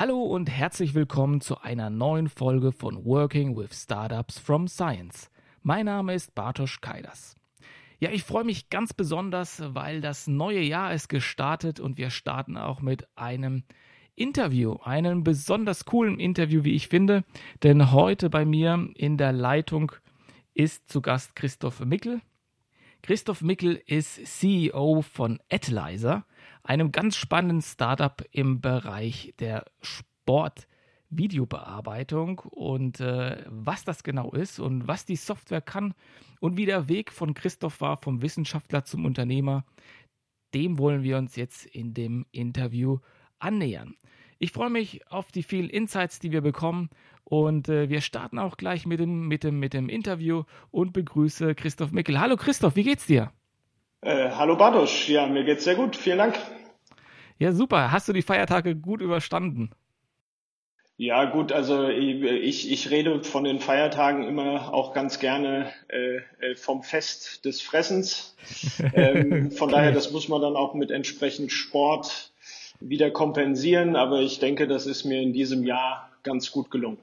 Hallo und herzlich willkommen zu einer neuen Folge von Working with Startups from Science. Mein Name ist Bartosz Kaidas. Ja, ich freue mich ganz besonders, weil das neue Jahr ist gestartet und wir starten auch mit einem Interview, einem besonders coolen Interview, wie ich finde, denn heute bei mir in der Leitung ist zu Gast Christoph Mickel. Christoph Mickel ist CEO von Adlizer einem ganz spannenden Startup im Bereich der Sportvideobearbeitung und äh, was das genau ist und was die Software kann und wie der Weg von Christoph war, vom Wissenschaftler zum Unternehmer, dem wollen wir uns jetzt in dem Interview annähern. Ich freue mich auf die vielen Insights, die wir bekommen und äh, wir starten auch gleich mit dem, mit, dem, mit dem Interview und begrüße Christoph Mickel. Hallo Christoph, wie geht's dir? Äh, hallo Bartosz, ja, mir geht's sehr gut, vielen Dank. Ja, super. Hast du die Feiertage gut überstanden? Ja, gut, also ich, ich rede von den Feiertagen immer auch ganz gerne äh, äh vom Fest des Fressens. Ähm, von daher, das muss man dann auch mit entsprechend Sport wieder kompensieren, aber ich denke, das ist mir in diesem Jahr ganz gut gelungen.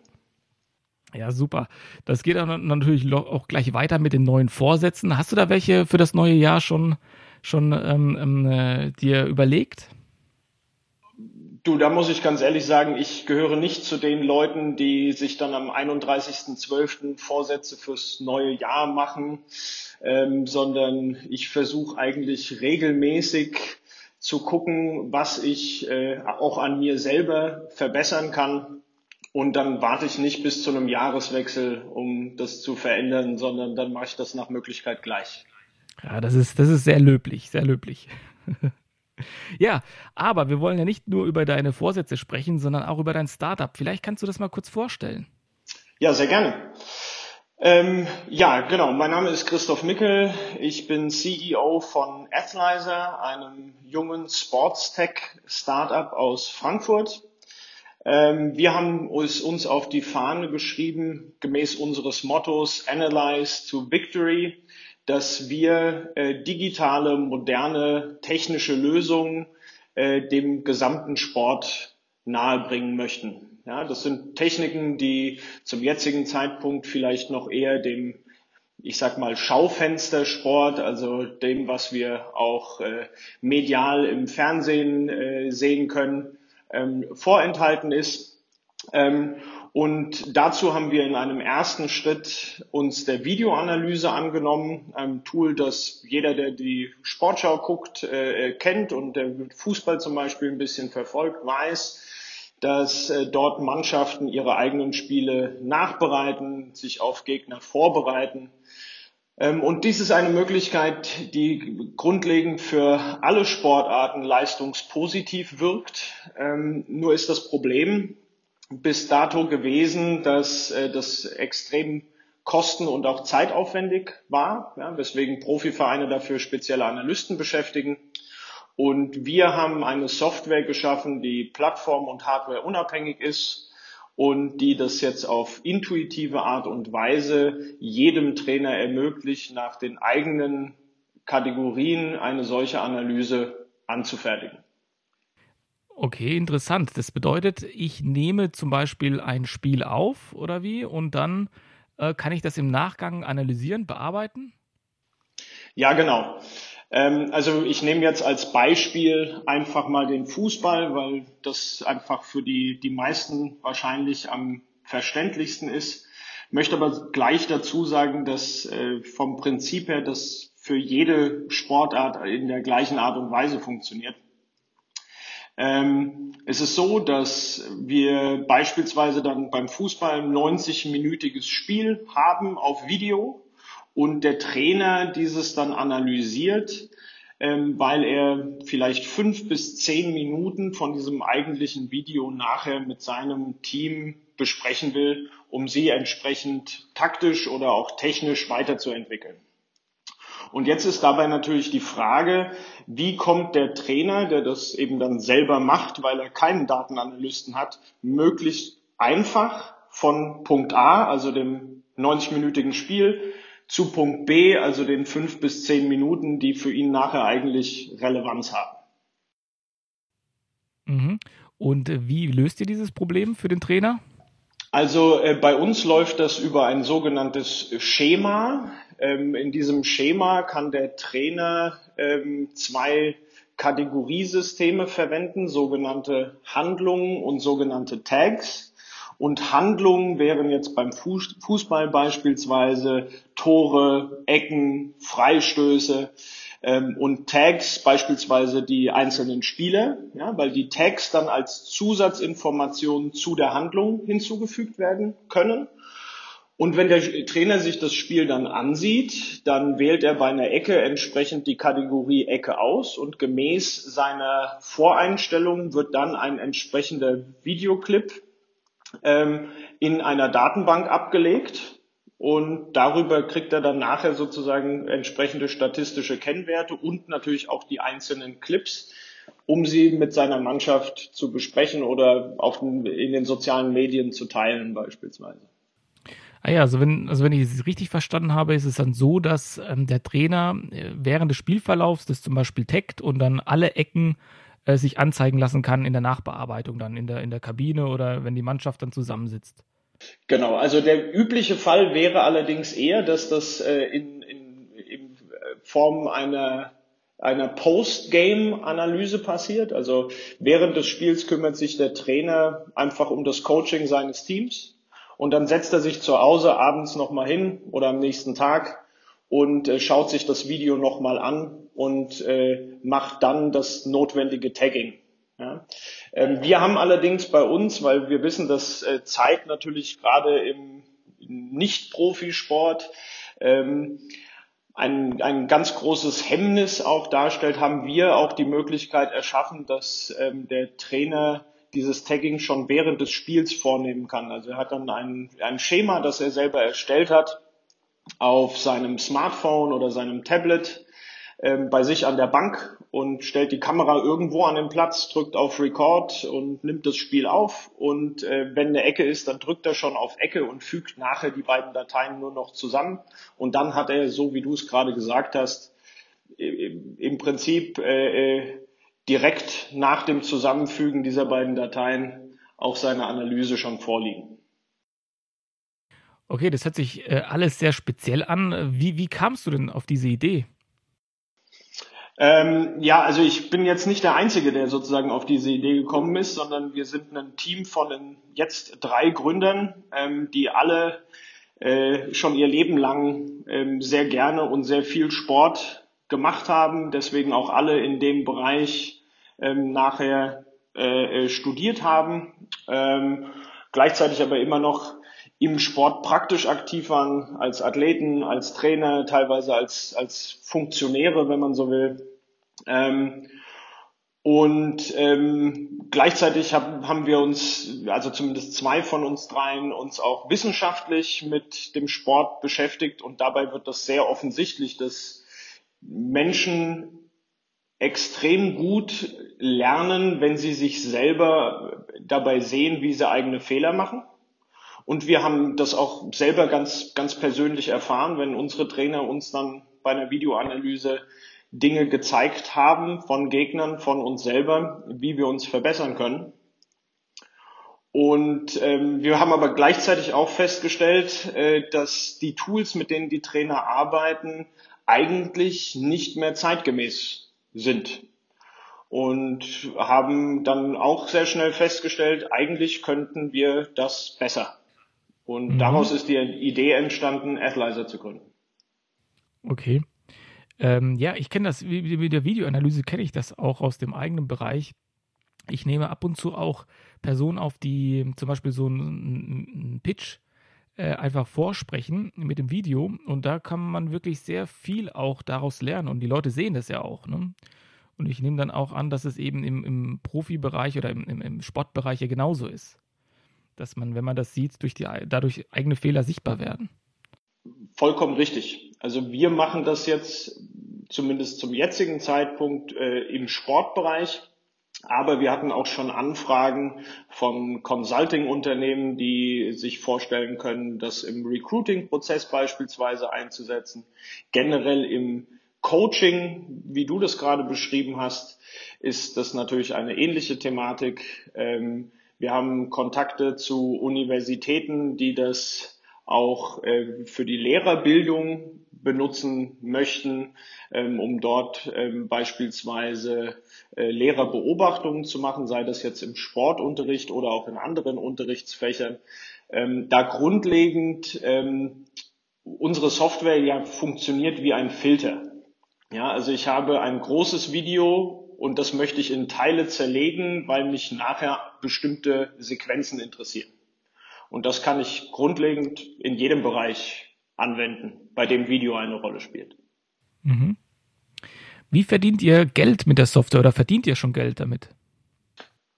Ja, super. Das geht dann natürlich auch gleich weiter mit den neuen Vorsätzen. Hast du da welche für das neue Jahr schon, schon ähm, ähm äh, dir überlegt? Du, da muss ich ganz ehrlich sagen, ich gehöre nicht zu den Leuten, die sich dann am 31.12. Vorsätze fürs neue Jahr machen, ähm, sondern ich versuche eigentlich regelmäßig zu gucken, was ich äh, auch an mir selber verbessern kann. Und dann warte ich nicht bis zu einem Jahreswechsel, um das zu verändern, sondern dann mache ich das nach Möglichkeit gleich. Ja, das ist, das ist sehr löblich, sehr löblich. Ja, aber wir wollen ja nicht nur über deine Vorsätze sprechen, sondern auch über dein Startup. Vielleicht kannst du das mal kurz vorstellen. Ja, sehr gerne. Ähm, ja, genau. Mein Name ist Christoph Mickel. Ich bin CEO von Athlizer, einem jungen Sportstech-Startup aus Frankfurt. Ähm, wir haben uns, uns auf die Fahne geschrieben, gemäß unseres Mottos Analyze to Victory dass wir äh, digitale, moderne, technische Lösungen äh, dem gesamten Sport nahebringen möchten. Ja, das sind Techniken, die zum jetzigen Zeitpunkt vielleicht noch eher dem, ich sag mal, Schaufenstersport, also dem, was wir auch äh, medial im Fernsehen äh, sehen können, ähm, vorenthalten ist. Ähm, und dazu haben wir in einem ersten Schritt uns der Videoanalyse angenommen, einem Tool, das jeder, der die Sportschau guckt, äh, kennt und der Fußball zum Beispiel ein bisschen verfolgt, weiß, dass äh, dort Mannschaften ihre eigenen Spiele nachbereiten, sich auf Gegner vorbereiten. Ähm, und dies ist eine Möglichkeit, die grundlegend für alle Sportarten leistungspositiv wirkt. Ähm, nur ist das Problem, bis dato gewesen, dass äh, das extrem kosten- und auch zeitaufwendig war, ja, weswegen Profivereine dafür spezielle Analysten beschäftigen. Und wir haben eine Software geschaffen, die plattform- und hardware unabhängig ist und die das jetzt auf intuitive Art und Weise jedem Trainer ermöglicht, nach den eigenen Kategorien eine solche Analyse anzufertigen. Okay, interessant. Das bedeutet, ich nehme zum Beispiel ein Spiel auf oder wie und dann äh, kann ich das im Nachgang analysieren, bearbeiten? Ja, genau. Ähm, also ich nehme jetzt als Beispiel einfach mal den Fußball, weil das einfach für die, die meisten wahrscheinlich am verständlichsten ist. Möchte aber gleich dazu sagen, dass äh, vom Prinzip her das für jede Sportart in der gleichen Art und Weise funktioniert. Ähm, es ist so, dass wir beispielsweise dann beim Fußball ein 90-minütiges Spiel haben auf Video und der Trainer dieses dann analysiert, ähm, weil er vielleicht fünf bis zehn Minuten von diesem eigentlichen Video nachher mit seinem Team besprechen will, um sie entsprechend taktisch oder auch technisch weiterzuentwickeln. Und jetzt ist dabei natürlich die Frage, wie kommt der Trainer, der das eben dann selber macht, weil er keinen Datenanalysten hat, möglichst einfach von Punkt A, also dem 90-minütigen Spiel, zu Punkt B, also den fünf bis zehn Minuten, die für ihn nachher eigentlich Relevanz haben. Mhm. Und äh, wie löst ihr dieses Problem für den Trainer? Also äh, bei uns läuft das über ein sogenanntes Schema. Ähm, in diesem Schema kann der Trainer ähm, zwei Kategoriesysteme verwenden, sogenannte Handlungen und sogenannte Tags. Und Handlungen wären jetzt beim Fußball beispielsweise Tore, Ecken, Freistöße ähm, und Tags beispielsweise die einzelnen Spieler, ja, weil die Tags dann als Zusatzinformationen zu der Handlung hinzugefügt werden können. Und wenn der Trainer sich das Spiel dann ansieht, dann wählt er bei einer Ecke entsprechend die Kategorie Ecke aus und gemäß seiner Voreinstellung wird dann ein entsprechender Videoclip ähm, in einer Datenbank abgelegt und darüber kriegt er dann nachher sozusagen entsprechende statistische Kennwerte und natürlich auch die einzelnen Clips, um sie mit seiner Mannschaft zu besprechen oder auf in den sozialen Medien zu teilen beispielsweise. Ah ja, also wenn, also wenn ich es richtig verstanden habe, ist es dann so, dass ähm, der Trainer äh, während des Spielverlaufs das zum Beispiel taggt und dann alle Ecken äh, sich anzeigen lassen kann in der Nachbearbeitung, dann in der, in der Kabine oder wenn die Mannschaft dann zusammensitzt. Genau, also der übliche Fall wäre allerdings eher, dass das äh, in, in, in Form einer einer Post-Game-Analyse passiert. Also während des Spiels kümmert sich der Trainer einfach um das Coaching seines Teams und dann setzt er sich zu Hause abends nochmal hin oder am nächsten Tag und äh, schaut sich das Video nochmal an und äh, macht dann das notwendige Tagging. Ja. Ähm, wir haben allerdings bei uns, weil wir wissen, dass äh, Zeit natürlich gerade im Nicht-Profisport ähm, ein, ein ganz großes Hemmnis auch darstellt, haben wir auch die Möglichkeit erschaffen, dass ähm, der Trainer dieses Tagging schon während des Spiels vornehmen kann. Also er hat dann ein, ein Schema, das er selber erstellt hat, auf seinem Smartphone oder seinem Tablet ähm, bei sich an der Bank und stellt die Kamera irgendwo an den Platz, drückt auf Record und nimmt das Spiel auf. Und äh, wenn eine Ecke ist, dann drückt er schon auf Ecke und fügt nachher die beiden Dateien nur noch zusammen. Und dann hat er, so wie du es gerade gesagt hast, im Prinzip äh, äh, direkt nach dem Zusammenfügen dieser beiden Dateien auch seine Analyse schon vorliegen. Okay, das hört sich äh, alles sehr speziell an. Wie, wie kamst du denn auf diese Idee? Ähm, ja, also ich bin jetzt nicht der Einzige, der sozusagen auf diese Idee gekommen ist, sondern wir sind ein Team von jetzt drei Gründern, ähm, die alle äh, schon ihr Leben lang ähm, sehr gerne und sehr viel Sport gemacht haben, deswegen auch alle in dem Bereich ähm, nachher äh, äh studiert haben, ähm, gleichzeitig aber immer noch im Sport praktisch aktiv waren, als Athleten, als Trainer, teilweise als, als Funktionäre, wenn man so will. Ähm, und ähm, gleichzeitig hab, haben wir uns, also zumindest zwei von uns dreien, uns auch wissenschaftlich mit dem Sport beschäftigt. Und dabei wird das sehr offensichtlich, dass Menschen extrem gut lernen, wenn sie sich selber dabei sehen, wie sie eigene Fehler machen. Und wir haben das auch selber ganz, ganz persönlich erfahren, wenn unsere Trainer uns dann bei einer Videoanalyse Dinge gezeigt haben von Gegnern, von uns selber, wie wir uns verbessern können. Und ähm, wir haben aber gleichzeitig auch festgestellt, äh, dass die Tools, mit denen die Trainer arbeiten, eigentlich nicht mehr zeitgemäß sind. Und haben dann auch sehr schnell festgestellt, eigentlich könnten wir das besser. Und mhm. daraus ist die Idee entstanden, Athlyzer zu gründen. Okay. Ähm, ja, ich kenne das, mit der Videoanalyse kenne ich das auch aus dem eigenen Bereich. Ich nehme ab und zu auch Personen auf, die zum Beispiel so einen Pitch äh, einfach vorsprechen mit dem Video und da kann man wirklich sehr viel auch daraus lernen und die Leute sehen das ja auch. Ne? Und ich nehme dann auch an, dass es eben im, im Profibereich oder im, im, im Sportbereich ja genauso ist dass man, wenn man das sieht, durch die, dadurch eigene Fehler sichtbar werden. Vollkommen richtig. Also wir machen das jetzt zumindest zum jetzigen Zeitpunkt äh, im Sportbereich. Aber wir hatten auch schon Anfragen von Consulting-Unternehmen, die sich vorstellen können, das im Recruiting-Prozess beispielsweise einzusetzen, generell im Coaching, wie du das gerade beschrieben hast, ist das natürlich eine ähnliche Thematik. Ähm, wir haben Kontakte zu Universitäten, die das auch äh, für die Lehrerbildung benutzen möchten, ähm, um dort ähm, beispielsweise äh, Lehrerbeobachtungen zu machen, sei das jetzt im Sportunterricht oder auch in anderen Unterrichtsfächern. Ähm, da grundlegend unsere Software ja funktioniert wie ein Filter. Ja, also ich habe ein großes Video und das möchte ich in Teile zerlegen, weil mich nachher bestimmte Sequenzen interessieren. Und das kann ich grundlegend in jedem Bereich anwenden, bei dem Video eine Rolle spielt. Mhm. Wie verdient ihr Geld mit der Software oder verdient ihr schon Geld damit?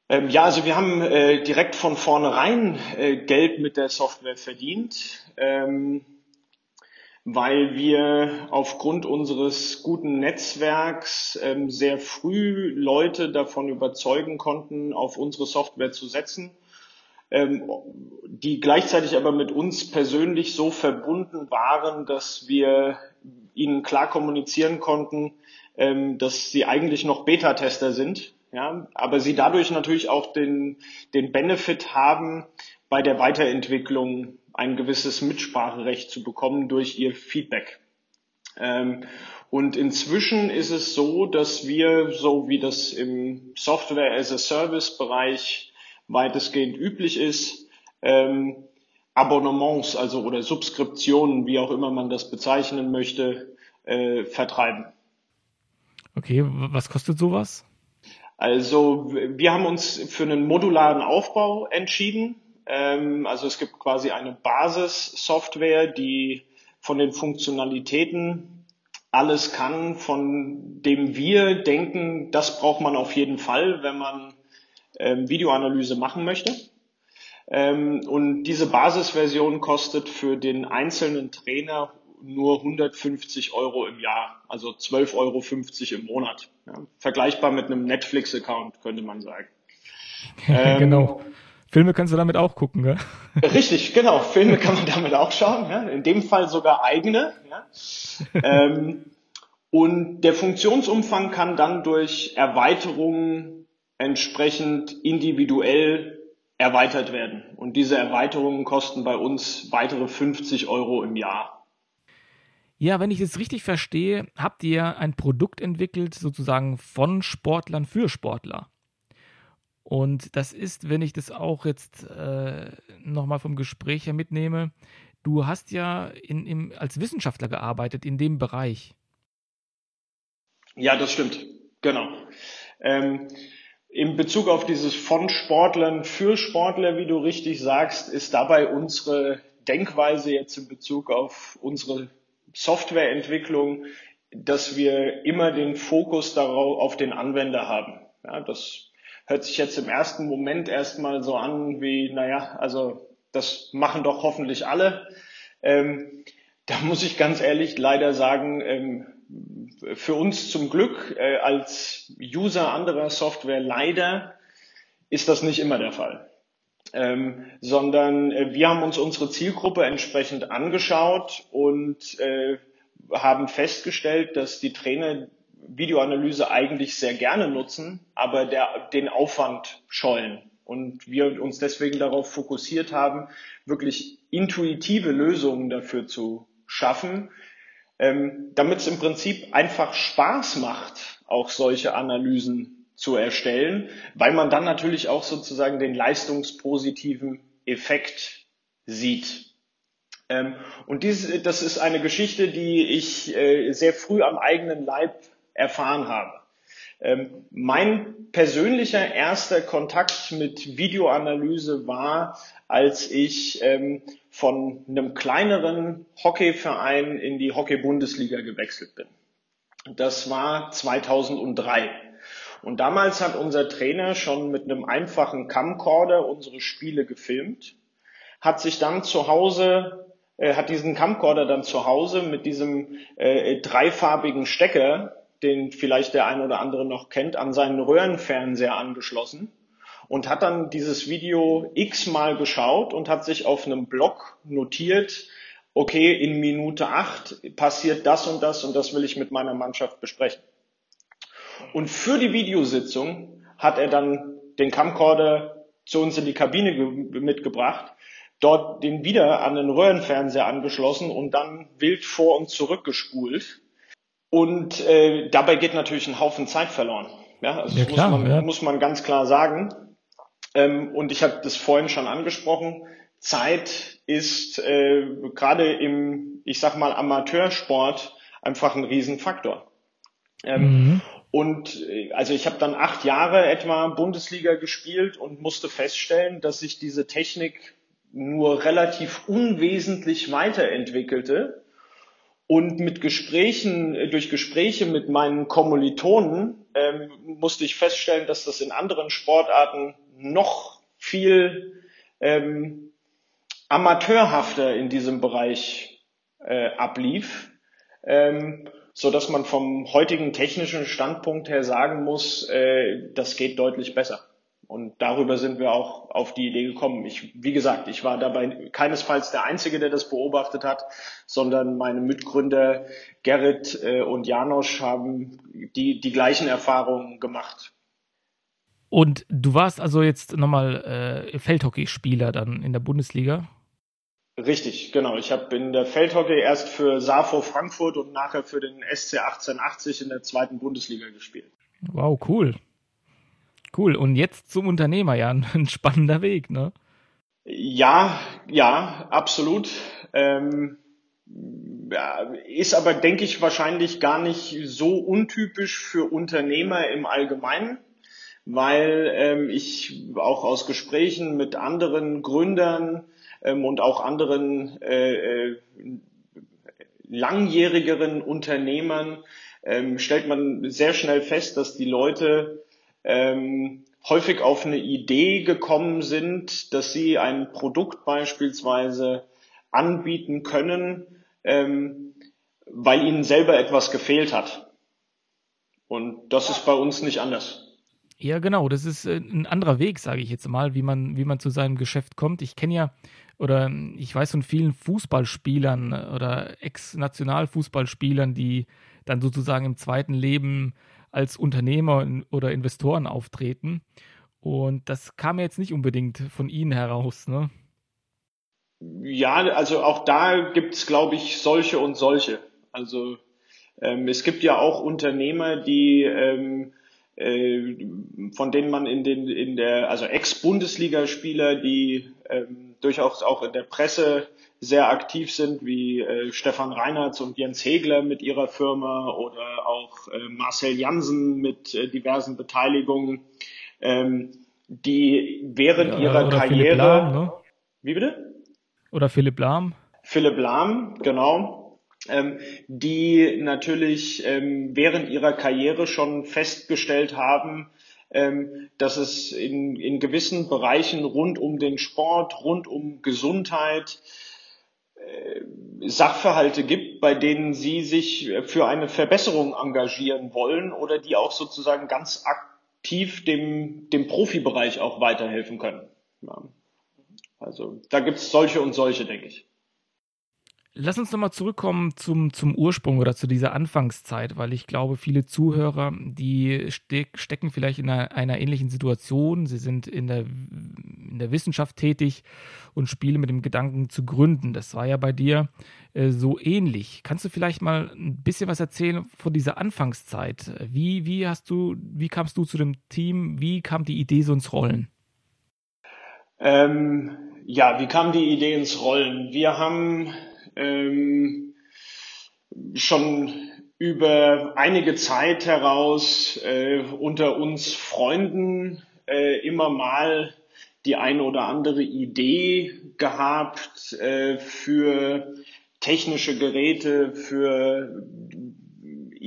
Ähm, ja, also wir haben äh, direkt von vornherein äh, Geld mit der Software verdient. Ähm, weil wir aufgrund unseres guten Netzwerks ähm, sehr früh Leute davon überzeugen konnten, auf unsere Software zu setzen, ähm, die gleichzeitig aber mit uns persönlich so verbunden waren, dass wir ihnen klar kommunizieren konnten, ähm, dass sie eigentlich noch Beta-Tester sind, ja, aber sie dadurch natürlich auch den, den Benefit haben, bei der Weiterentwicklung ein gewisses Mitspracherecht zu bekommen durch ihr Feedback. Ähm, und inzwischen ist es so, dass wir, so wie das im Software as a Service Bereich weitestgehend üblich ist, ähm, Abonnements, also oder Subskriptionen, wie auch immer man das bezeichnen möchte, äh, vertreiben. Okay, was kostet sowas? Also wir haben uns für einen modularen Aufbau entschieden. Ähm, also es gibt quasi eine Basissoftware, die von den Funktionalitäten alles kann, von dem wir denken, das braucht man auf jeden Fall, wenn man ähm, Videoanalyse machen möchte. Ähm, und diese Basisversion kostet für den einzelnen Trainer nur 150 Euro im Jahr, also 12,50 Euro im Monat. Ja, vergleichbar mit einem Netflix-Account, könnte man sagen. genau. Filme kannst du damit auch gucken, gell? Richtig, genau. Filme kann man damit auch schauen. Ja? In dem Fall sogar eigene. Ja? ähm, und der Funktionsumfang kann dann durch Erweiterungen entsprechend individuell erweitert werden. Und diese Erweiterungen kosten bei uns weitere 50 Euro im Jahr. Ja, wenn ich es richtig verstehe, habt ihr ein Produkt entwickelt, sozusagen von Sportlern für Sportler. Und das ist, wenn ich das auch jetzt äh, nochmal vom Gespräch her mitnehme, du hast ja in, im, als Wissenschaftler gearbeitet in dem Bereich. Ja, das stimmt. Genau. Ähm, in Bezug auf dieses von Sportlern für Sportler, wie du richtig sagst, ist dabei unsere Denkweise jetzt in Bezug auf unsere Softwareentwicklung, dass wir immer den Fokus darauf auf den Anwender haben. Ja, das hört sich jetzt im ersten Moment erstmal so an wie, naja, also das machen doch hoffentlich alle. Ähm, da muss ich ganz ehrlich leider sagen, ähm, für uns zum Glück äh, als User anderer Software leider ist das nicht immer der Fall. Ähm, sondern äh, wir haben uns unsere Zielgruppe entsprechend angeschaut und äh, haben festgestellt, dass die Trainer Videoanalyse eigentlich sehr gerne nutzen, aber der, den Aufwand scheuen. Und wir uns deswegen darauf fokussiert haben, wirklich intuitive Lösungen dafür zu schaffen, ähm, damit es im Prinzip einfach Spaß macht, auch solche Analysen zu erstellen, weil man dann natürlich auch sozusagen den leistungspositiven Effekt sieht. Ähm, und dies, das ist eine Geschichte, die ich äh, sehr früh am eigenen Leib erfahren habe. Ähm, mein persönlicher erster Kontakt mit Videoanalyse war, als ich ähm, von einem kleineren Hockeyverein in die Hockey-Bundesliga gewechselt bin. Das war 2003. Und damals hat unser Trainer schon mit einem einfachen Camcorder unsere Spiele gefilmt, hat sich dann zu Hause, äh, hat diesen Camcorder dann zu Hause mit diesem äh, dreifarbigen Stecker den vielleicht der ein oder andere noch kennt, an seinen Röhrenfernseher angeschlossen und hat dann dieses Video x-mal geschaut und hat sich auf einem Blog notiert, okay, in Minute acht passiert das und das und das will ich mit meiner Mannschaft besprechen. Und für die Videositzung hat er dann den Camcorder zu uns in die Kabine mitgebracht, dort den wieder an den Röhrenfernseher angeschlossen und dann wild vor und zurück gespult. Und äh, dabei geht natürlich ein Haufen Zeit verloren. Ja, also ja, das klar, muss, man, ja. muss man ganz klar sagen. Ähm, und ich habe das vorhin schon angesprochen. Zeit ist äh, gerade im, ich sag mal, Amateursport einfach ein Riesenfaktor. Ähm, Mhm. und äh, also ich habe dann acht Jahre etwa Bundesliga gespielt und musste feststellen, dass sich diese Technik nur relativ unwesentlich weiterentwickelte. Und mit Gesprächen, äh, durch Gespräche mit meinen Kommilitonen ähm, musste ich feststellen, dass das in anderen Sportarten noch viel ähm, amateurhafter in diesem Bereich äh, ablief, ähm, so dass man vom heutigen technischen Standpunkt her sagen muss, äh, das geht deutlich besser. Und darüber sind wir auch auf die Idee gekommen. Ich, wie gesagt, ich war dabei keinesfalls der Einzige, der das beobachtet hat, sondern meine Mitgründer Gerrit äh, und Janosch haben die, die gleichen Erfahrungen gemacht. Und du warst also jetzt nochmal äh, Feldhockeyspieler dann in der Bundesliga? Richtig, genau. Ich habe in der Feldhockey erst für Safo Frankfurt und nachher für den SC 1880 in der zweiten Bundesliga gespielt. Wow, cool. Cool. Und jetzt zum Unternehmer, ja, ein spannender Weg, ne? Ja, ja, absolut. Ähm, ja, ist aber, denke ich, wahrscheinlich gar nicht so untypisch für Unternehmer im Allgemeinen, weil ähm, ich auch aus Gesprächen mit anderen Gründern ähm, und auch anderen äh, äh, langjährigeren Unternehmern ähm, stellt man sehr schnell fest, dass die Leute ähm, häufig auf eine Idee gekommen sind, dass sie ein Produkt beispielsweise anbieten können, ähm, weil ihnen selber etwas gefehlt hat. Und das ist bei uns nicht anders. Ja, genau. Das ist äh, ein anderer Weg, sage ich jetzt mal, wie man, wie man zu seinem Geschäft kommt. Ich kenne ja oder ich weiß von vielen Fußballspielern oder Ex-Nationalfußballspielern, die dann sozusagen im zweiten Leben als Unternehmer oder Investoren auftreten. Und das kam jetzt nicht unbedingt von Ihnen heraus, ne? Ja, also auch da gibt's, glaube ich, solche und solche. Also ähm, es gibt ja auch Unternehmer, die ähm, äh, von denen man in den in der also Ex-Bundesligaspieler, die ähm, durchaus auch in der Presse sehr aktiv sind, wie äh, Stefan Reinhardt und Jens Hegler mit ihrer Firma oder auch äh, Marcel Jansen mit äh, diversen Beteiligungen, ähm, die während Ja, ihrer Karriere, Lahm, ne? wie bitte? Oder Philipp Lahm. Philipp Lahm, genau, ähm, die natürlich ähm, während ihrer Karriere schon festgestellt haben, ähm, dass es in, in gewissen Bereichen rund um den Sport, rund um Gesundheit Sachverhalte gibt, bei denen sie sich für eine Verbesserung engagieren wollen oder die auch sozusagen ganz aktiv dem, dem Profibereich auch weiterhelfen können. Ja. Also da gibt es solche und solche, denke ich. Lass uns nochmal zurückkommen zum, zum Ursprung oder zu dieser Anfangszeit, weil ich glaube, viele Zuhörer, die steck, stecken vielleicht in einer, einer, ähnlichen Situation. Sie sind in der, in der Wissenschaft tätig und spielen mit dem Gedanken zu gründen. Das war ja bei dir äh, so ähnlich. Kannst du vielleicht mal ein bisschen was erzählen von dieser Anfangszeit? Wie, wie hast du, wie kamst du zu dem Team? Wie kam die Idee so ins Rollen? Ähm, ja, wie kam die Idee ins Rollen? Wir haben ähm, schon über einige Zeit heraus äh, unter uns Freunden äh, immer mal die ein oder andere Idee gehabt äh, für technische Geräte, für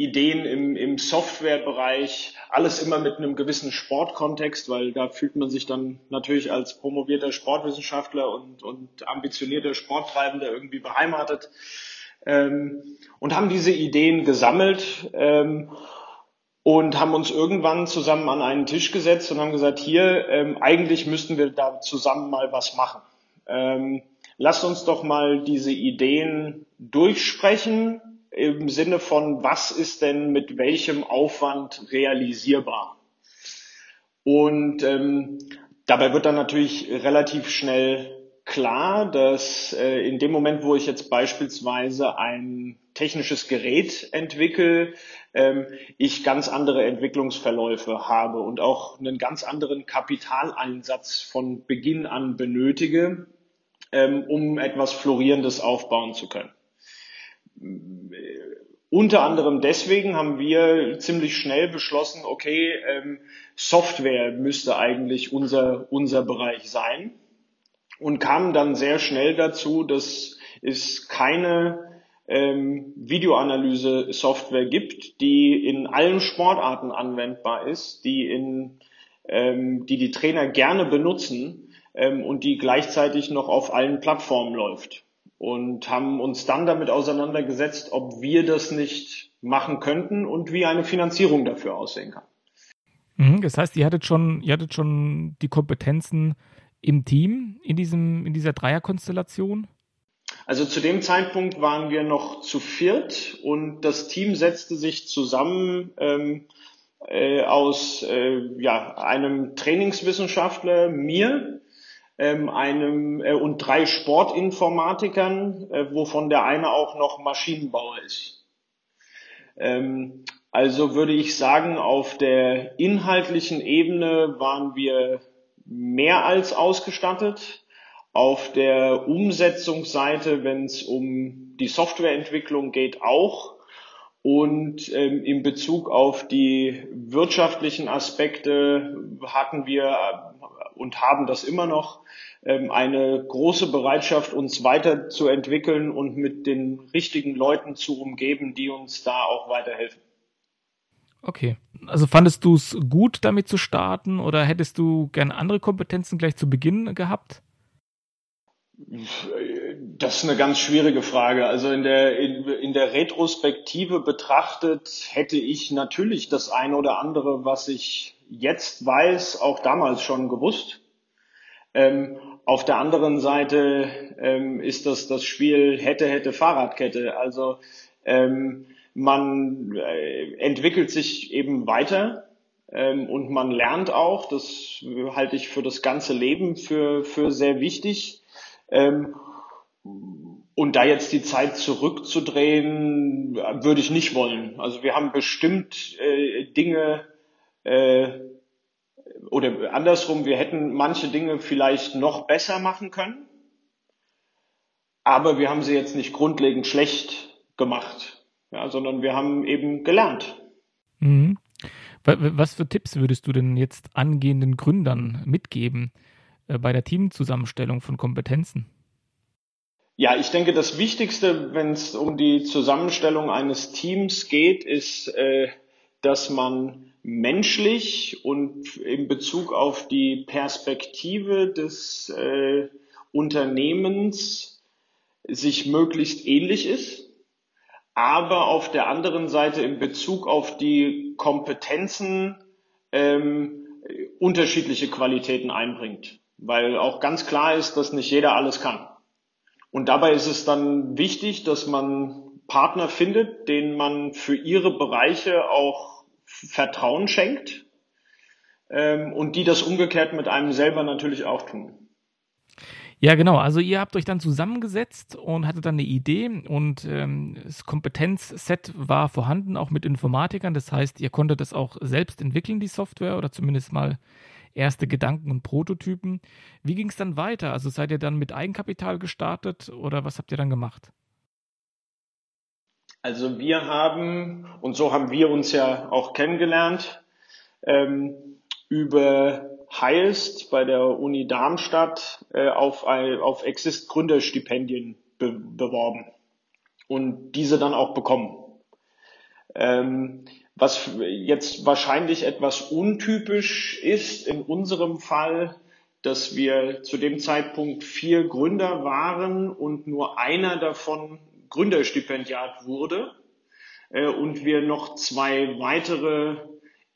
Ideen im, im Softwarebereich, alles immer mit einem gewissen Sportkontext, weil da fühlt man sich dann natürlich als promovierter Sportwissenschaftler und, und ambitionierter Sporttreibender irgendwie beheimatet ähm, und haben diese Ideen gesammelt ähm, und haben uns irgendwann zusammen an einen Tisch gesetzt und haben gesagt, hier, ähm, eigentlich müssten wir da zusammen mal was machen. Ähm, lasst uns doch mal diese Ideen durchsprechen im Sinne von, was ist denn mit welchem Aufwand realisierbar? Und ähm, dabei wird dann natürlich relativ schnell klar, dass äh, in dem Moment, wo ich jetzt beispielsweise ein technisches Gerät entwickle, ähm, ich ganz andere Entwicklungsverläufe habe und auch einen ganz anderen Kapitaleinsatz von Beginn an benötige, ähm, um etwas Florierendes aufbauen zu können. Unter anderem deswegen haben wir ziemlich schnell beschlossen, okay, ähm, Software müsste eigentlich unser, unser Bereich sein und kamen dann sehr schnell dazu, dass es keine ähm, Videoanalyse-Software gibt, die in allen Sportarten anwendbar ist, die in ähm, die die Trainer gerne benutzen ähm, und die gleichzeitig noch auf allen Plattformen läuft. Und haben uns dann damit auseinandergesetzt, ob wir das nicht machen könnten und wie eine Finanzierung dafür aussehen kann. Mhm, das heißt, ihr hattet schon, ihr hattet schon die Kompetenzen im Team in diesem, in dieser Dreierkonstellation? Also zu dem Zeitpunkt waren wir noch zu viert und das Team setzte sich zusammen ähm, äh, aus äh, ja, einem Trainingswissenschaftler, mir, einem äh, und drei Sportinformatikern, äh, wovon der eine auch noch Maschinenbauer ist. Ähm, also würde ich sagen, auf der inhaltlichen Ebene waren wir mehr als ausgestattet. Auf der Umsetzungsseite, wenn es um die Softwareentwicklung geht, auch. Und ähm, in Bezug auf die wirtschaftlichen Aspekte hatten wir und haben das immer noch ähm, eine große Bereitschaft, uns weiterzuentwickeln und mit den richtigen Leuten zu umgeben, die uns da auch weiterhelfen. Okay. Also fandest du es gut, damit zu starten oder hättest du gerne andere Kompetenzen gleich zu Beginn gehabt? Das ist eine ganz schwierige Frage. Also in der, in, in der Retrospektive betrachtet hätte ich natürlich das eine oder andere, was ich jetzt weiß, auch damals schon gewusst. Ähm, auf der anderen Seite ähm, ist das das Spiel hätte, hätte Fahrradkette. Also ähm, man äh, entwickelt sich eben weiter ähm, und man lernt auch. Das halte ich für das ganze Leben für, für sehr wichtig. Ähm, und da jetzt die Zeit zurückzudrehen, würde ich nicht wollen. Also wir haben bestimmt äh, Dinge äh, oder andersrum, wir hätten manche Dinge vielleicht noch besser machen können, aber wir haben sie jetzt nicht grundlegend schlecht gemacht ja, sondern wir haben eben gelernt. Mhm. Was für Tipps würdest du denn jetzt angehenden Gründern mitgeben äh, bei der Teamzusammenstellung von Kompetenzen? Ja, ich denke, das Wichtigste, wenn es um die Zusammenstellung eines Teams geht, ist, äh, dass man menschlich und in Bezug auf die Perspektive des äh, Unternehmens sich möglichst ähnlich ist aber auf der anderen Seite in Bezug auf die Kompetenzen ähm, unterschiedliche Qualitäten einbringt, weil auch ganz klar ist, dass nicht jeder alles kann. Und dabei ist es dann wichtig, dass man Partner findet, denen man für ihre Bereiche auch Vertrauen schenkt ähm, und die das umgekehrt mit einem selber natürlich auch tun. Ja, genau. Also ihr habt euch dann zusammengesetzt und hattet dann eine Idee und ähm, das Kompetenzset war vorhanden, auch mit Informatikern. Das heißt, ihr konntet das auch selbst entwickeln, die Software, oder zumindest mal erste Gedanken und Prototypen. Wie ging es dann weiter? Also seid ihr dann mit Eigenkapital gestartet oder was habt ihr dann gemacht? Also wir haben, und so haben wir uns ja auch kennengelernt, ähm, über Highest bei der Uni Darmstadt äh, auf, auf Exist Gründerstipendien be beworben und diese dann auch bekommen. Ähm, was jetzt wahrscheinlich etwas untypisch ist in unserem Fall, dass wir zu dem Zeitpunkt vier Gründer waren und nur einer davon Gründerstipendiat wurde äh, und wir noch zwei weitere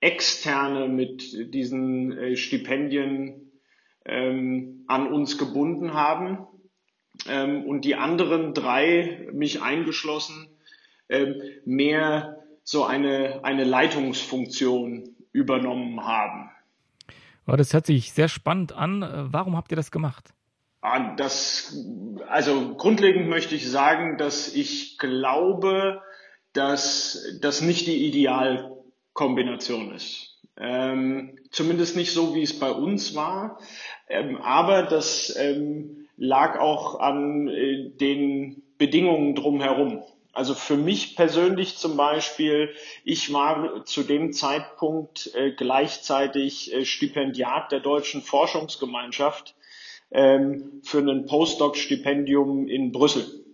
Externe mit diesen äh, Stipendien ähm, an uns gebunden haben. ähm, und die anderen drei, mich eingeschlossen, ähm, mehr so eine, eine Leitungsfunktion übernommen haben. Oh, das hört sich sehr spannend an. Warum habt ihr das gemacht? Ah, das, also grundlegend möchte ich sagen, dass ich glaube, dass das nicht die Idealkombination ist. Ähm, zumindest nicht so, wie es bei uns war. Ähm, aber das ähm, lag auch an äh, den Bedingungen drumherum. Also für mich persönlich zum Beispiel, ich war zu dem Zeitpunkt äh, gleichzeitig äh, Stipendiat der Deutschen Forschungsgemeinschaft ähm, für ein Postdoc-Stipendium in Brüssel.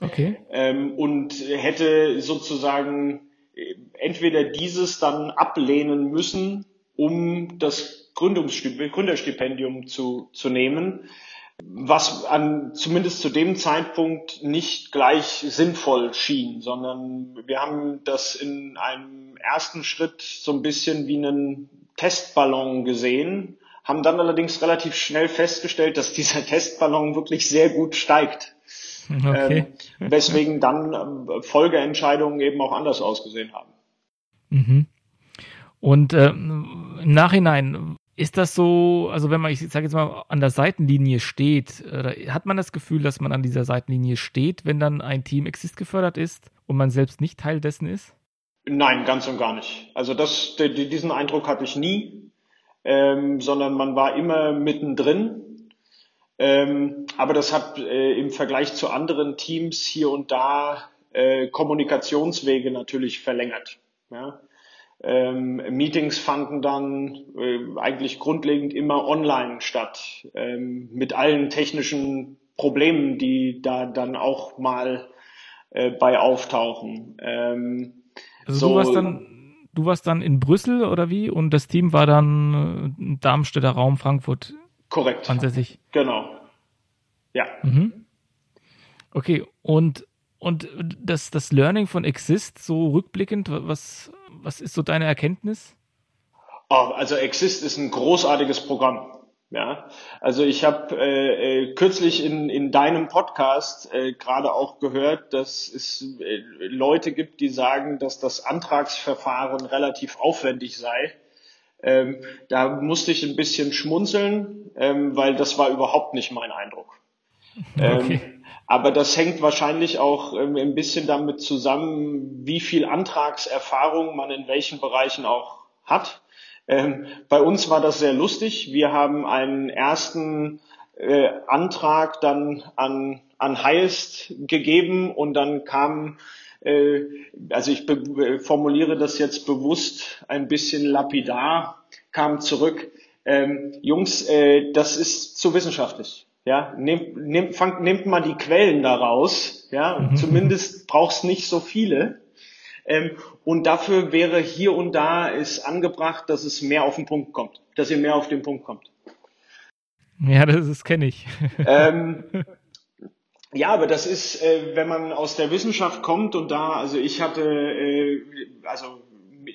Okay. Ähm, und hätte sozusagen äh, entweder dieses dann ablehnen müssen, um das Gründerstipendium zu, zu nehmen, was an, zumindest zu dem Zeitpunkt nicht gleich sinnvoll schien, sondern wir haben das in einem ersten Schritt so ein bisschen wie einen Testballon gesehen, haben dann allerdings relativ schnell festgestellt, dass dieser Testballon wirklich sehr gut steigt. Okay. Ähm, weswegen dann äh, Folgeentscheidungen eben auch anders ausgesehen haben. Mhm. Und äh, im Nachhinein, ist das so, also wenn man, ich sage jetzt mal, an der Seitenlinie steht, äh, hat man das Gefühl, dass man an dieser Seitenlinie steht, wenn dann ein Team Exist gefördert ist und man selbst nicht Teil dessen ist? Nein, ganz und gar nicht. Also das, diesen Eindruck hatte ich nie, ähm, sondern man war immer mittendrin. Ähm, aber das hat äh, im Vergleich zu anderen Teams hier und da äh, Kommunikationswege natürlich verlängert. Ja? Ähm, Meetings fanden dann äh, eigentlich grundlegend immer online statt, ähm, mit allen technischen Problemen, die da dann auch mal äh, bei auftauchen. Ähm, also so, du warst dann, du warst dann in Brüssel oder wie? Und das Team war dann äh, Darmstädter Raum, Frankfurt. Korrekt. Ansässig. Genau. Ja. Mhm. Okay, und und das, das Learning von Exist, so rückblickend, was, was ist so deine Erkenntnis? Oh, also Exist ist ein großartiges Programm. Ja, also ich habe äh, äh, kürzlich in, in deinem Podcast äh, gerade auch gehört, dass es äh, Leute gibt, die sagen, dass das Antragsverfahren relativ aufwendig sei. Ähm, da musste ich ein bisschen schmunzeln, ähm, weil das war überhaupt nicht mein Eindruck. Okay. Ähm, aber das hängt wahrscheinlich auch ähm, ein bisschen damit zusammen, wie viel Antragserfahrung man in welchen Bereichen auch hat. Ähm, bei uns war das sehr lustig. Wir haben einen ersten äh, Antrag dann an, an Highest gegeben und dann kam äh, also ich äh, formuliere das jetzt bewusst ein bisschen lapidar, kam zurück, ähm, Jungs, äh, das ist zu wissenschaftlich. Ja, nehmt, nehmt, fangt, nehmt mal die Quellen daraus. Ja, mhm. zumindest brauchst nicht so viele. Ähm, und dafür wäre hier und da ist angebracht, dass es mehr auf den Punkt kommt, dass ihr mehr auf den Punkt kommt. Ja, das, das kenne ich. Ähm, ja, aber das ist, äh, wenn man aus der Wissenschaft kommt und da, also ich hatte, äh, also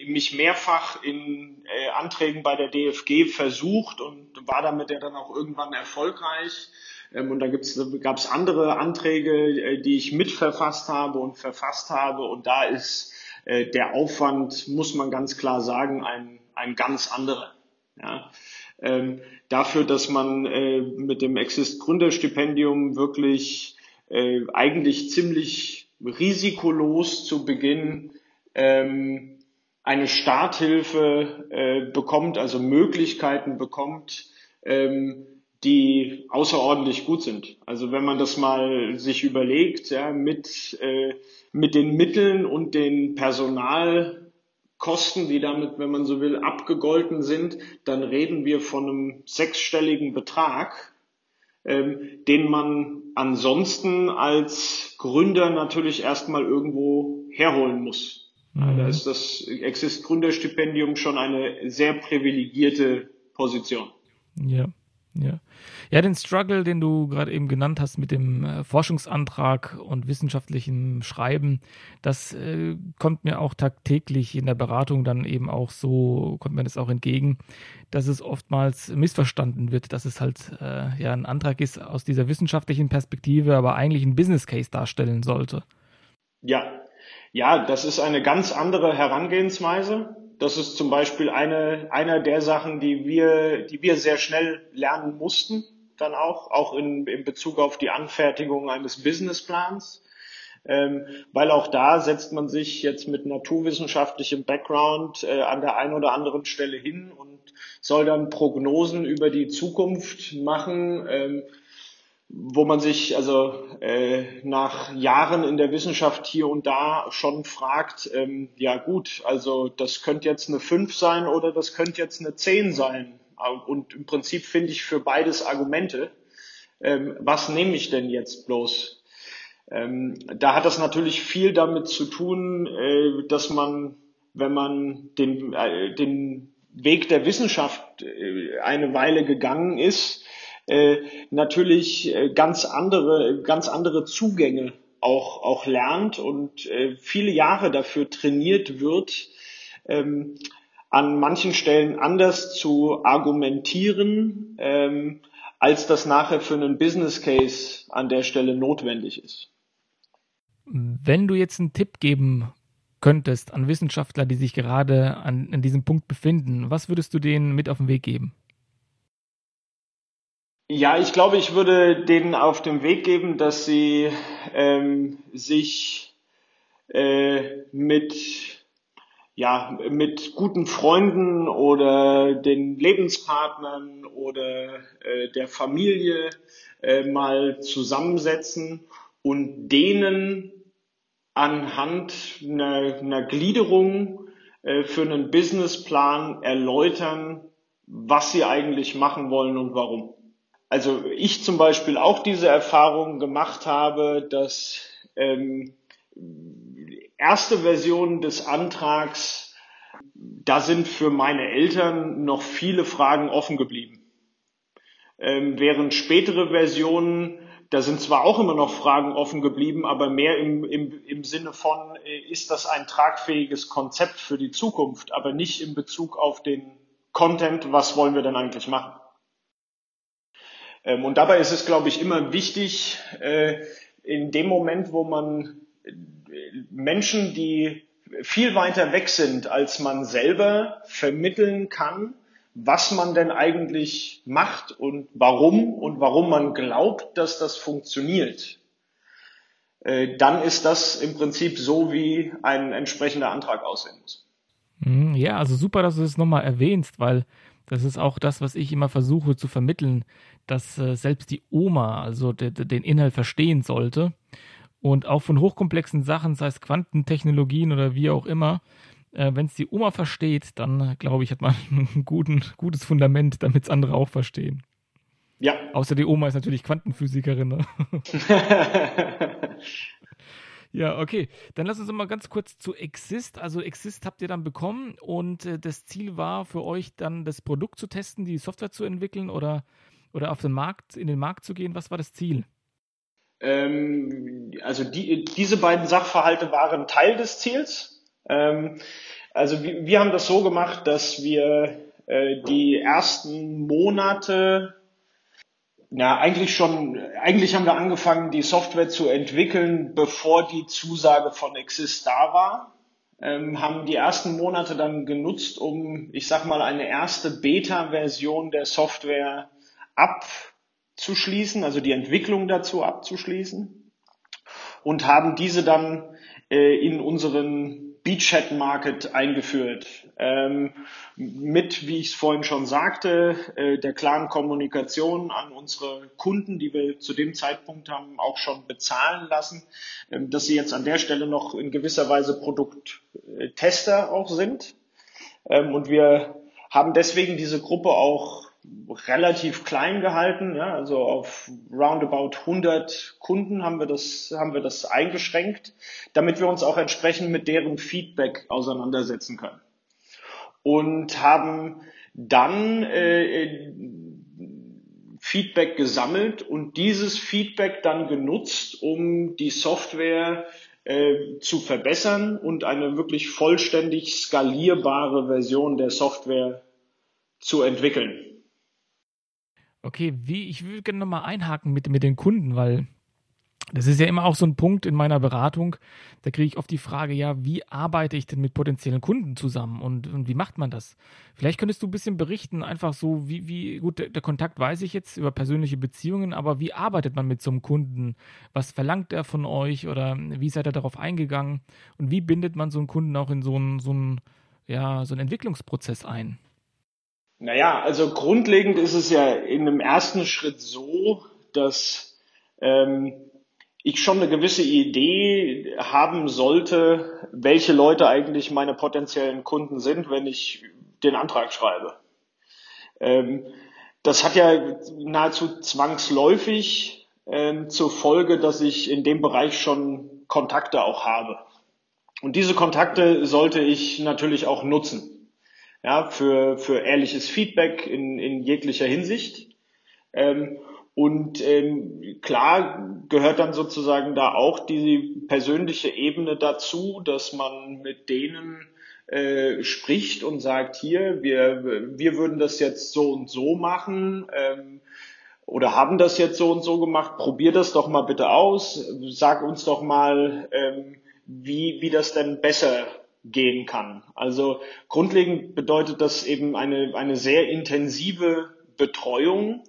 mich mehrfach in äh, Anträgen bei der DFG versucht und war damit ja dann auch irgendwann erfolgreich. Ähm, und da gab es andere Anträge, äh, die ich mitverfasst habe und verfasst habe. Und da ist äh, der Aufwand, muss man ganz klar sagen, ein, ein ganz anderer. Ja. Ähm, dafür, dass man äh, mit dem Exist Gründerstipendium wirklich äh, eigentlich ziemlich risikolos zu Beginn ähm, eine Starthilfe äh, bekommt, also Möglichkeiten bekommt, ähm, die außerordentlich gut sind. Also wenn man das mal sich überlegt, ja, mit, äh, mit den Mitteln und den Personalkosten, die damit, wenn man so will, abgegolten sind, dann reden wir von einem sechsstelligen Betrag, ähm, den man ansonsten als Gründer natürlich erstmal irgendwo herholen muss. Mhm. Da ist das Exist Gründerstipendium schon eine sehr privilegierte Position. Ja. Ja. ja, den Struggle, den du gerade eben genannt hast mit dem äh, Forschungsantrag und wissenschaftlichem Schreiben, das äh, kommt mir auch tagtäglich in der Beratung dann eben auch so, kommt mir das auch entgegen, dass es oftmals missverstanden wird, dass es halt äh, ja ein Antrag ist aus dieser wissenschaftlichen Perspektive, aber eigentlich ein Business Case darstellen sollte. Ja, ja, das ist eine ganz andere Herangehensweise das ist zum Beispiel eine, einer der Sachen, die wir, die wir sehr schnell lernen mussten, dann auch, auch in, in Bezug auf die Anfertigung eines Businessplans. Ähm, weil auch da setzt man sich jetzt mit naturwissenschaftlichem Background äh, an der einen oder anderen Stelle hin und soll dann Prognosen über die Zukunft machen. Ähm, wo man sich also äh, nach Jahren in der Wissenschaft hier und da schon fragt, ähm, ja gut, also das könnte jetzt eine 5 sein oder das könnte jetzt eine 10 sein. Und im Prinzip finde ich für beides Argumente. Ähm, was nehme ich denn jetzt bloß? Ähm, da hat das natürlich viel damit zu tun, äh, dass man, wenn man den, äh, den Weg der Wissenschaft äh, eine Weile gegangen ist, äh, natürlich äh, ganz andere, ganz andere Zugänge auch, auch lernt und äh, viele Jahre dafür trainiert wird, ähm, an manchen Stellen anders zu argumentieren, ähm, als das nachher für einen Business Case an der Stelle notwendig ist. Wenn du jetzt einen Tipp geben könntest an Wissenschaftler, die sich gerade an, an diesem Punkt befinden, was würdest du denen mit auf den Weg geben? Ja, ich glaube, ich würde denen auf den Weg geben, dass sie ähm, sich äh, mit ja, mit guten Freunden oder den Lebenspartnern oder äh, der Familie äh, mal zusammensetzen und denen anhand einer, einer Gliederung äh, für einen Businessplan erläutern, was sie eigentlich machen wollen und warum also ich zum Beispiel auch diese Erfahrung gemacht habe, dass ähm, erste Versionen des Antrags, da sind für meine Eltern noch viele Fragen offen geblieben. Ähm, während spätere Versionen, da sind zwar auch immer noch Fragen offen geblieben, aber mehr im, im, im Sinne von, äh, ist das ein tragfähiges Konzept für die Zukunft, aber nicht in Bezug auf den Content, was wollen wir denn eigentlich machen. Ähm, und dabei ist es, glaube ich, immer wichtig, äh, in dem Moment, wo man äh, Menschen, die viel weiter weg sind als man selber, vermitteln kann, was man denn eigentlich macht und warum und warum man glaubt, dass das funktioniert, äh, dann ist das im Prinzip so, wie ein entsprechender Antrag aussehen muss. Mhm, ja, also super, dass du das nochmal erwähnst, weil das ist auch das, was ich immer versuche zu vermitteln, dass äh, selbst die Oma also de, de, den Inhalt verstehen sollte und auch von hochkomplexen Sachen, sei es Quantentechnologien oder wie auch immer, äh, wenn es die Oma versteht, dann glaube ich, hat man ein guten, gutes Fundament, damit es andere auch verstehen. Ja. Außer die Oma ist natürlich Quantenphysikerin. Ne? Ja, okay. Dann lass uns mal ganz kurz zu Exist. Also Exist habt ihr dann bekommen und äh, das Ziel war für euch dann das Produkt zu testen, die Software zu entwickeln oder, oder auf den Markt, in den Markt zu gehen. Was war das Ziel? Ähm, also die, diese beiden Sachverhalte waren Teil des Ziels. Ähm, also wir, wir, haben das so gemacht, dass wir äh, die ersten Monate na, eigentlich schon, eigentlich haben wir angefangen, die Software zu entwickeln, bevor die Zusage von Exist da war. Ähm, haben die ersten Monate dann genutzt, um, ich sag mal, eine erste Beta-Version der Software abzuschließen, also die Entwicklung dazu abzuschließen und haben diese dann äh, in unseren Beachhead Market eingeführt. Ähm, mit, wie ich es vorhin schon sagte, äh, der klaren Kommunikation an unsere Kunden, die wir zu dem Zeitpunkt haben auch schon bezahlen lassen, ähm, dass sie jetzt an der Stelle noch in gewisser Weise Produkttester auch sind. Ähm, und wir haben deswegen diese Gruppe auch relativ klein gehalten, ja, also auf roundabout 100 Kunden haben wir das, haben wir das eingeschränkt, damit wir uns auch entsprechend mit deren Feedback auseinandersetzen können. Und haben dann äh, Feedback gesammelt und dieses Feedback dann genutzt, um die Software äh, zu verbessern und eine wirklich vollständig skalierbare Version der Software zu entwickeln. Okay, wie, ich würde gerne nochmal einhaken mit, mit den Kunden, weil das ist ja immer auch so ein Punkt in meiner Beratung. Da kriege ich oft die Frage, ja, wie arbeite ich denn mit potenziellen Kunden zusammen und, und wie macht man das? Vielleicht könntest du ein bisschen berichten, einfach so, wie, wie, gut, der, der, Kontakt weiß ich jetzt über persönliche Beziehungen, aber wie arbeitet man mit so einem Kunden? Was verlangt er von euch oder wie seid ihr darauf eingegangen? Und wie bindet man so einen Kunden auch in so einen, so einen, ja, so einen Entwicklungsprozess ein? Naja, also grundlegend ist es ja in einem ersten Schritt so, dass ähm, ich schon eine gewisse Idee haben sollte, welche Leute eigentlich meine potenziellen Kunden sind, wenn ich den Antrag schreibe. Ähm, das hat ja nahezu zwangsläufig ähm, zur Folge, dass ich in dem Bereich schon Kontakte auch habe. Und diese Kontakte sollte ich natürlich auch nutzen. Ja, für, für ehrliches Feedback in, in jeglicher Hinsicht. Ähm, und ähm, klar gehört dann sozusagen da auch die persönliche Ebene dazu, dass man mit denen äh, spricht und sagt, hier, wir, wir würden das jetzt so und so machen ähm, oder haben das jetzt so und so gemacht, probier das doch mal bitte aus, sag uns doch mal, ähm, wie, wie das denn besser gehen kann. Also grundlegend bedeutet das eben eine, eine sehr intensive Betreuung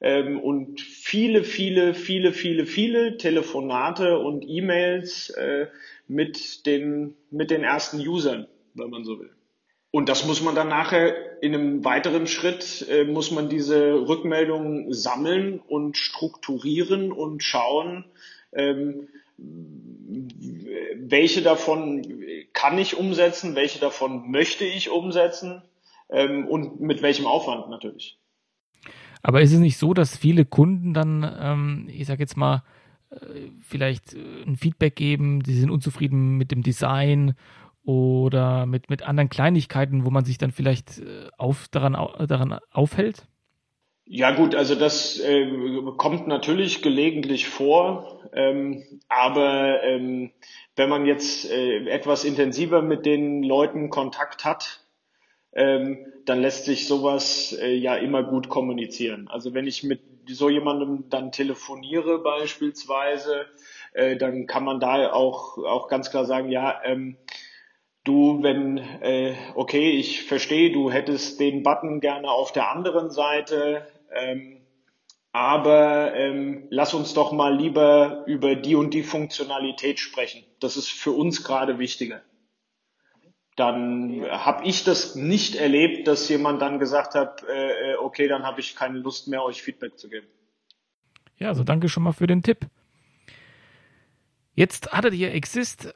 ähm, und viele, viele, viele, viele, viele Telefonate und E-Mails äh, mit, den, mit den ersten Usern, wenn man so will. Und das muss man dann nachher in einem weiteren Schritt, äh, muss man diese Rückmeldungen sammeln und strukturieren und schauen, ähm, welche davon kann ich umsetzen, welche davon möchte ich umsetzen ähm, und mit welchem Aufwand natürlich. Aber ist es nicht so, dass viele Kunden dann, ähm, ich sag jetzt mal, äh, vielleicht äh, ein Feedback geben, die sind unzufrieden mit dem Design oder mit, mit anderen Kleinigkeiten, wo man sich dann vielleicht äh, auf, daran, daran aufhält? Ja gut, also das äh, kommt natürlich gelegentlich vor, ähm, aber ähm, wenn man jetzt äh, etwas intensiver mit den Leuten Kontakt hat, ähm, dann lässt sich sowas äh, ja immer gut kommunizieren. Also wenn ich mit so jemandem dann telefoniere beispielsweise, äh, dann kann man da auch, auch ganz klar sagen, ja, ähm, du, wenn, äh, okay, ich verstehe, du hättest den Button gerne auf der anderen Seite, ähm, aber ähm, lass uns doch mal lieber über die und die Funktionalität sprechen. Das ist für uns gerade wichtiger dann habe ich das nicht erlebt, dass jemand dann gesagt hat, äh, äh okay, dann habe ich keine Lust mehr, euch Feedback zu geben. Ja, also danke schon mal für den Tipp. Jetzt hattet ihr Exist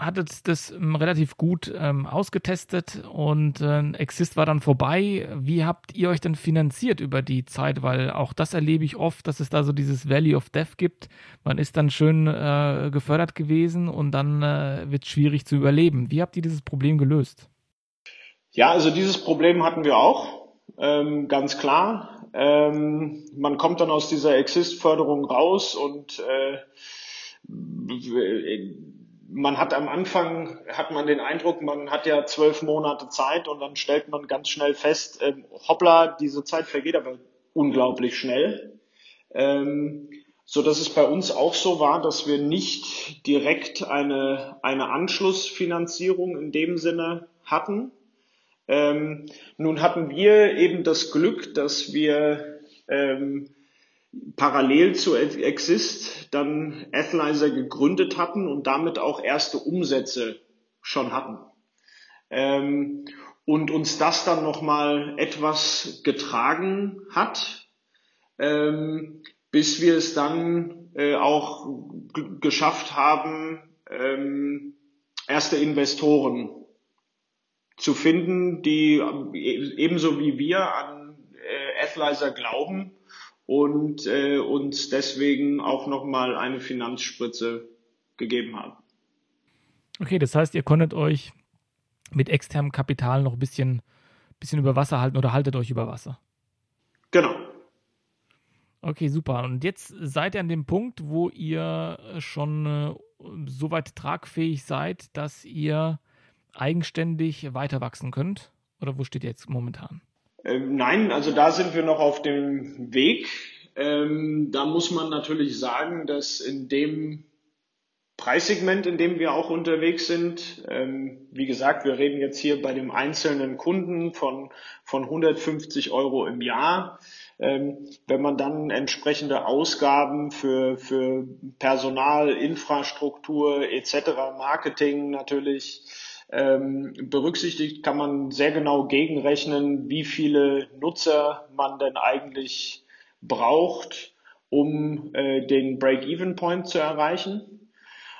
hattet das ähm, relativ gut ähm, ausgetestet und äh, Exist war dann vorbei. Wie habt ihr euch denn finanziert über die Zeit? Weil auch das erlebe ich oft, dass es da so dieses Valley of Death gibt. Man ist dann schön äh, gefördert gewesen und dann äh, wird es schwierig zu überleben. Wie habt ihr dieses Problem gelöst? Ja, also dieses Problem hatten wir auch, ähm, ganz klar. Ähm, man kommt dann aus dieser Exist-Förderung raus und äh, man hat am Anfang, hat man den Eindruck, man hat ja zwölf Monate Zeit und dann stellt man ganz schnell fest, äh, hoppla, diese Zeit vergeht aber unglaublich schnell. Ähm, so dass es bei uns auch so war, dass wir nicht direkt eine, eine Anschlussfinanzierung in dem Sinne hatten. Ähm, nun hatten wir eben das Glück, dass wir ähm, parallel zu Exist dann Athlyzer gegründet hatten und damit auch erste Umsätze schon hatten. Ähm, und uns das dann nochmal etwas getragen hat, ähm, bis wir es dann äh, auch geschafft haben, ähm, erste Investoren zu finden, die e-, ebenso wie wir an äh, Athlyzer glauben und äh, uns deswegen auch nochmal eine Finanzspritze gegeben haben. Okay, das heißt, ihr konntet euch mit externem Kapital noch ein bisschen, bisschen über Wasser halten oder haltet euch über Wasser? Genau. Okay, super. Und jetzt seid ihr an dem Punkt, wo ihr schon äh, so weit tragfähig seid, dass ihr eigenständig weiter wachsen könnt? Oder wo steht ihr jetzt momentan? Ähm, nein, also da sind wir noch auf dem Weg. Ähm, da muss man natürlich sagen, dass in dem Preissegment, in dem wir auch unterwegs sind. Ähm, wie gesagt, wir reden jetzt hier bei dem einzelnen Kunden von, von 150 Euro im Jahr. Ähm, wenn man dann entsprechende Ausgaben für, für Personal, Infrastruktur etc., Marketing natürlich ähm, berücksichtigt, kann man sehr genau gegenrechnen, wie viele Nutzer man denn eigentlich braucht, um äh, den Break-Even-Point zu erreichen.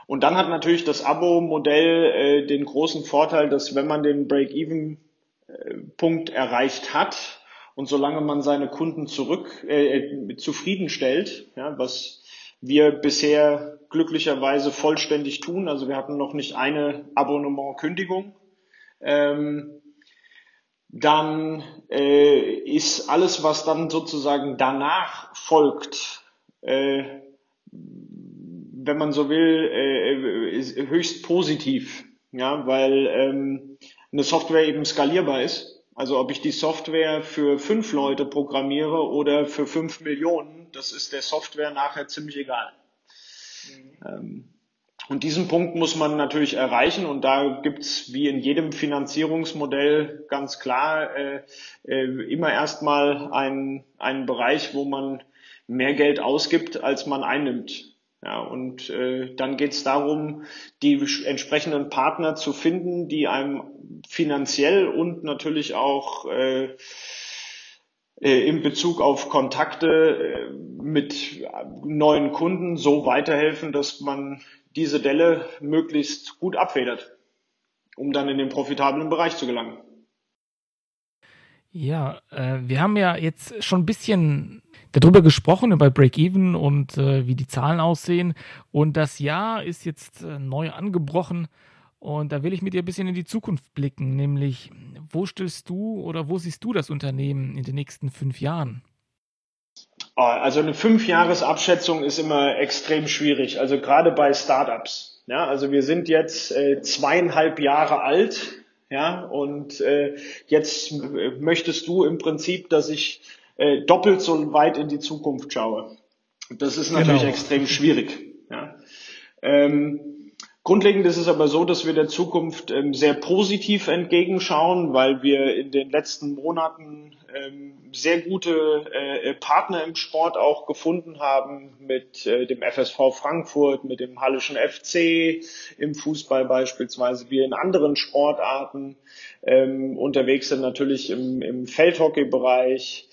Und dann hat natürlich das Abo-Modell äh, den großen Vorteil, dass wenn man den Break-Even-Punkt erreicht hat und solange man seine Kunden zurück äh, zufriedenstellt, ja, was wir bisher glücklicherweise vollständig tun, also wir hatten noch nicht eine Abonnement-Kündigung, ähm, dann äh, ist alles, was dann sozusagen danach folgt, äh, wenn man so will, äh, höchst positiv, ja, weil ähm, eine Software eben skalierbar ist. Also ob ich die Software für fünf Leute programmiere oder für fünf Millionen, das ist der Software nachher ziemlich egal. Mhm. Ähm, und diesen Punkt muss man natürlich erreichen und da gibt's wie in jedem Finanzierungsmodell ganz klar äh, äh, immer erstmal einen, einen Bereich, wo man mehr Geld ausgibt, als man einnimmt. Ja, und äh, dann geht es darum, die entsprechenden Partner zu finden, die einem finanziell und natürlich auch äh, in Bezug auf Kontakte äh, mit neuen Kunden so weiterhelfen, dass man diese Delle möglichst gut abfedert, um dann in den profitablen Bereich zu gelangen. Ja, äh, wir haben ja jetzt schon ein bisschen darüber gesprochen, über Break-Even und äh, wie die Zahlen aussehen. Und das Jahr ist jetzt äh, neu angebrochen. Und da will ich mit dir ein bisschen in die Zukunft blicken, nämlich wo stellst du oder wo siehst du das Unternehmen in den nächsten fünf Jahren? Ah, also eine Fünfjahresabschätzung ist immer extrem schwierig, also gerade bei Startups. Ja, also wir sind jetzt äh, zweieinhalb Jahre alt, ja, und äh, jetzt möchtest du im Prinzip, dass ich äh, doppelt so weit in die Zukunft schaue. Das ist natürlich genau. extrem schwierig. Ja. Ähm, Grundlegend ist es aber so, dass wir der Zukunft ähm, sehr positiv entgegenschauen, weil wir in den letzten Monaten ähm, sehr gute äh, Partner im Sport auch gefunden haben mit äh, dem FSV Frankfurt, mit dem Hallischen FC, im Fußball beispielsweise, wir in anderen Sportarten ähm, unterwegs sind, natürlich im, im Feldhockey-Bereich,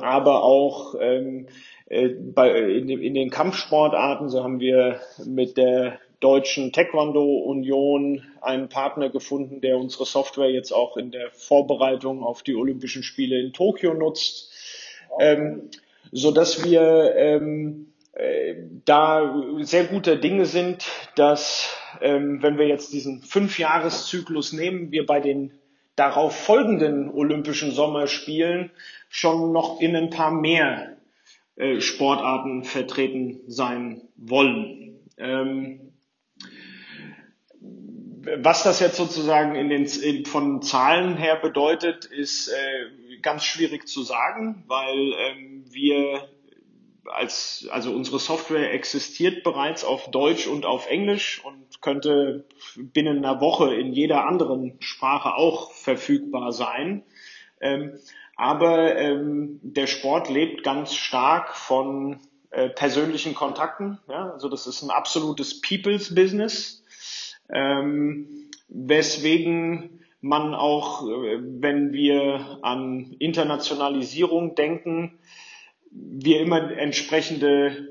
aber auch äh, in den Kampfsportarten, so haben wir mit der Deutschen Taekwondo Union einen Partner gefunden, der unsere Software jetzt auch in der Vorbereitung auf die Olympischen Spiele in Tokio nutzt, ähm, so dass wir ähm, äh, da sehr guter Dinge sind, dass ähm, wenn wir jetzt diesen Fünfjahreszyklus nehmen, wir bei den darauf folgenden Olympischen Sommerspielen schon noch in ein paar mehr äh, Sportarten vertreten sein wollen. Ähm, was das jetzt sozusagen in den, in, von Zahlen her bedeutet, ist äh, ganz schwierig zu sagen, weil ähm, wir als, also unsere Software existiert bereits auf Deutsch und auf Englisch und könnte binnen einer Woche in jeder anderen Sprache auch verfügbar sein. Ähm, aber ähm, der Sport lebt ganz stark von äh, persönlichen Kontakten. Ja? Also das ist ein absolutes People's Business ähm, weswegen man auch, äh, wenn wir an Internationalisierung denken, wir immer entsprechende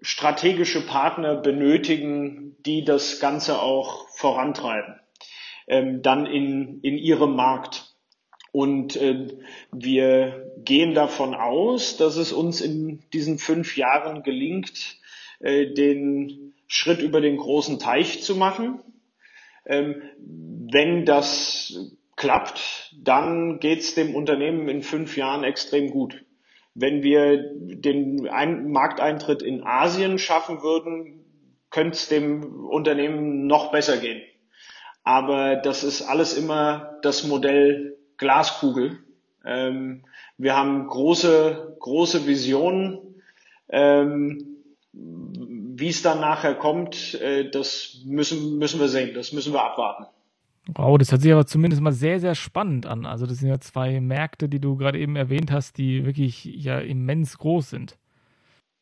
strategische Partner benötigen, die das Ganze auch vorantreiben, ähm, dann in, in ihrem Markt. Und äh, wir gehen davon aus, dass es uns in diesen fünf Jahren gelingt, äh, den Schritt über den großen Teich zu machen. Ähm, wenn das klappt, dann geht es dem Unternehmen in fünf Jahren extrem gut. Wenn wir den Markteintritt in Asien schaffen würden, könnte es dem Unternehmen noch besser gehen. Aber das ist alles immer das Modell Glaskugel. Ähm, wir haben große, große Visionen. Ähm, wie es dann nachher kommt, äh, das müssen, müssen wir sehen, das müssen wir abwarten. Wow, das hört sich aber zumindest mal sehr, sehr spannend an. Also das sind ja zwei Märkte, die du gerade eben erwähnt hast, die wirklich ja immens groß sind.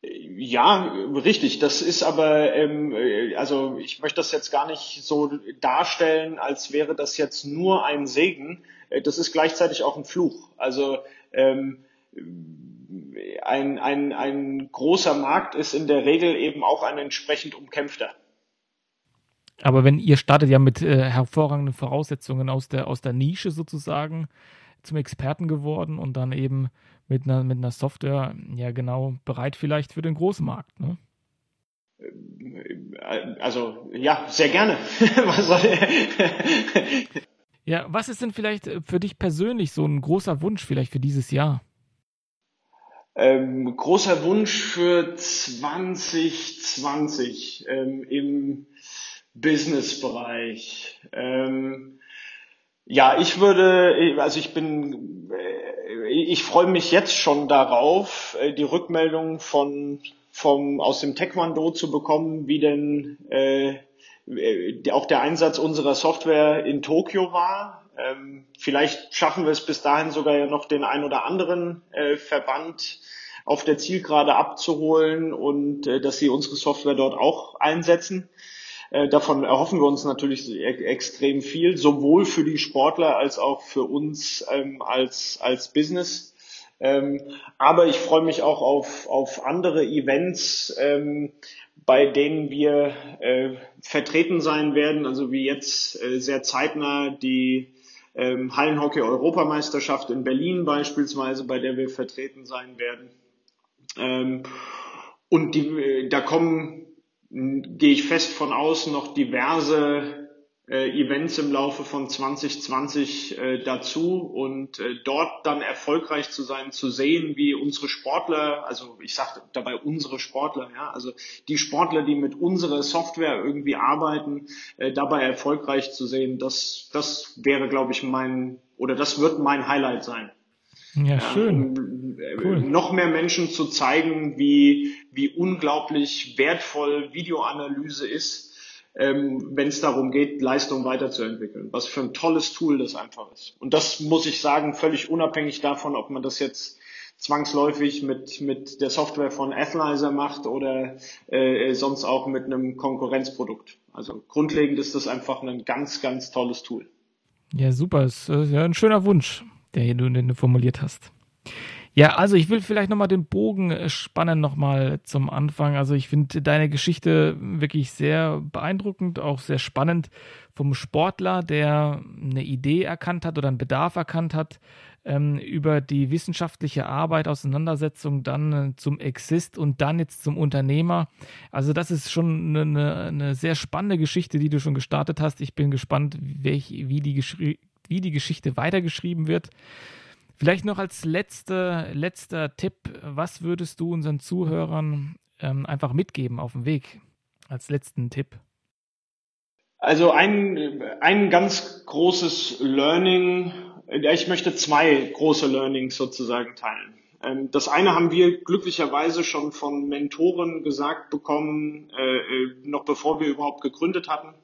Ja, richtig. Das ist aber, ähm, äh, also ich möchte das jetzt gar nicht so darstellen, als wäre das jetzt nur ein Segen. Äh, das ist gleichzeitig auch ein Fluch. Also ähm, ein, ein, ein großer Markt ist in der Regel eben auch ein entsprechend umkämpfter. Aber wenn ihr startet ja mit äh, hervorragenden Voraussetzungen aus der, aus der Nische sozusagen zum Experten geworden und dann eben mit einer, mit einer Software ja genau bereit vielleicht für den großen Markt. Ne? Äh, also ja, sehr gerne. ja, was ist denn vielleicht für dich persönlich so ein großer Wunsch vielleicht für dieses Jahr? Ähm, großer Wunsch für 2020 ähm, im Business-Bereich. Ähm, ja, ich würde, also ich bin, äh, ich freue mich jetzt schon darauf, äh, die Rückmeldung von vom aus dem Taekwondo zu bekommen, wie denn äh, äh, auch der Einsatz unserer Software in Tokio war. Ähm, vielleicht schaffen wir es bis dahin sogar ja noch den ein oder anderen äh, Verband auf der Zielgerade abzuholen und äh, dass sie unsere Software dort auch einsetzen. Äh, davon erhoffen wir uns natürlich e extrem viel, sowohl für die Sportler als auch für uns ähm, als, als Business. Ähm, aber ich freue mich auch auf, auf andere Events, ähm, bei denen wir äh, vertreten sein werden, also wie jetzt äh, sehr zeitnah die ähm, Hallenhockey-Europameisterschaft in Berlin beispielsweise, bei der wir vertreten sein werden. Ähm, und die, da kommen, gehe ich fest von außen, noch diverse äh, Events im Laufe von 2020 äh, dazu und äh, dort dann erfolgreich zu sein, zu sehen, wie unsere Sportler, also ich sage dabei unsere Sportler, ja, also die Sportler, die mit unserer Software irgendwie arbeiten, äh, dabei erfolgreich zu sehen, das, das wäre, glaube ich, mein oder das wird mein Highlight sein. Ja, schön. Um, cool. Noch mehr Menschen zu zeigen, wie, wie unglaublich wertvoll Videoanalyse ist, ähm, wenn es darum geht, Leistung weiterzuentwickeln. Was für ein tolles Tool das einfach ist. Und das muss ich sagen, völlig unabhängig davon, ob man das jetzt zwangsläufig mit, mit der Software von Athlyzer macht oder äh, sonst auch mit einem Konkurrenzprodukt. Also grundlegend ist das einfach ein ganz, ganz tolles Tool. Ja, super. Das ist ja ein schöner Wunsch der du formuliert hast. Ja, also ich will vielleicht nochmal den Bogen äh, spannen nochmal zum Anfang. Also ich finde deine Geschichte wirklich sehr beeindruckend, auch sehr spannend vom Sportler, der eine Idee erkannt hat oder einen Bedarf erkannt hat, ähm, über die wissenschaftliche Arbeit, Auseinandersetzung dann äh, zum Exist und dann jetzt zum Unternehmer. Also das ist schon eine, eine, sehr spannende Geschichte, die du schon gestartet hast. Ich bin gespannt, welch, wie die wie die Geschichte weitergeschrieben wird. Vielleicht noch als letzte, letzter Tipp, was würdest du unseren Zuhörern ähm, einfach mitgeben auf dem Weg als letzten Tipp? Also ein, ein ganz großes Learning, ich möchte zwei große Learnings sozusagen teilen. Ähm, das eine haben wir glücklicherweise schon von Mentoren gesagt bekommen, äh, äh, noch bevor wir überhaupt gegründet hatten.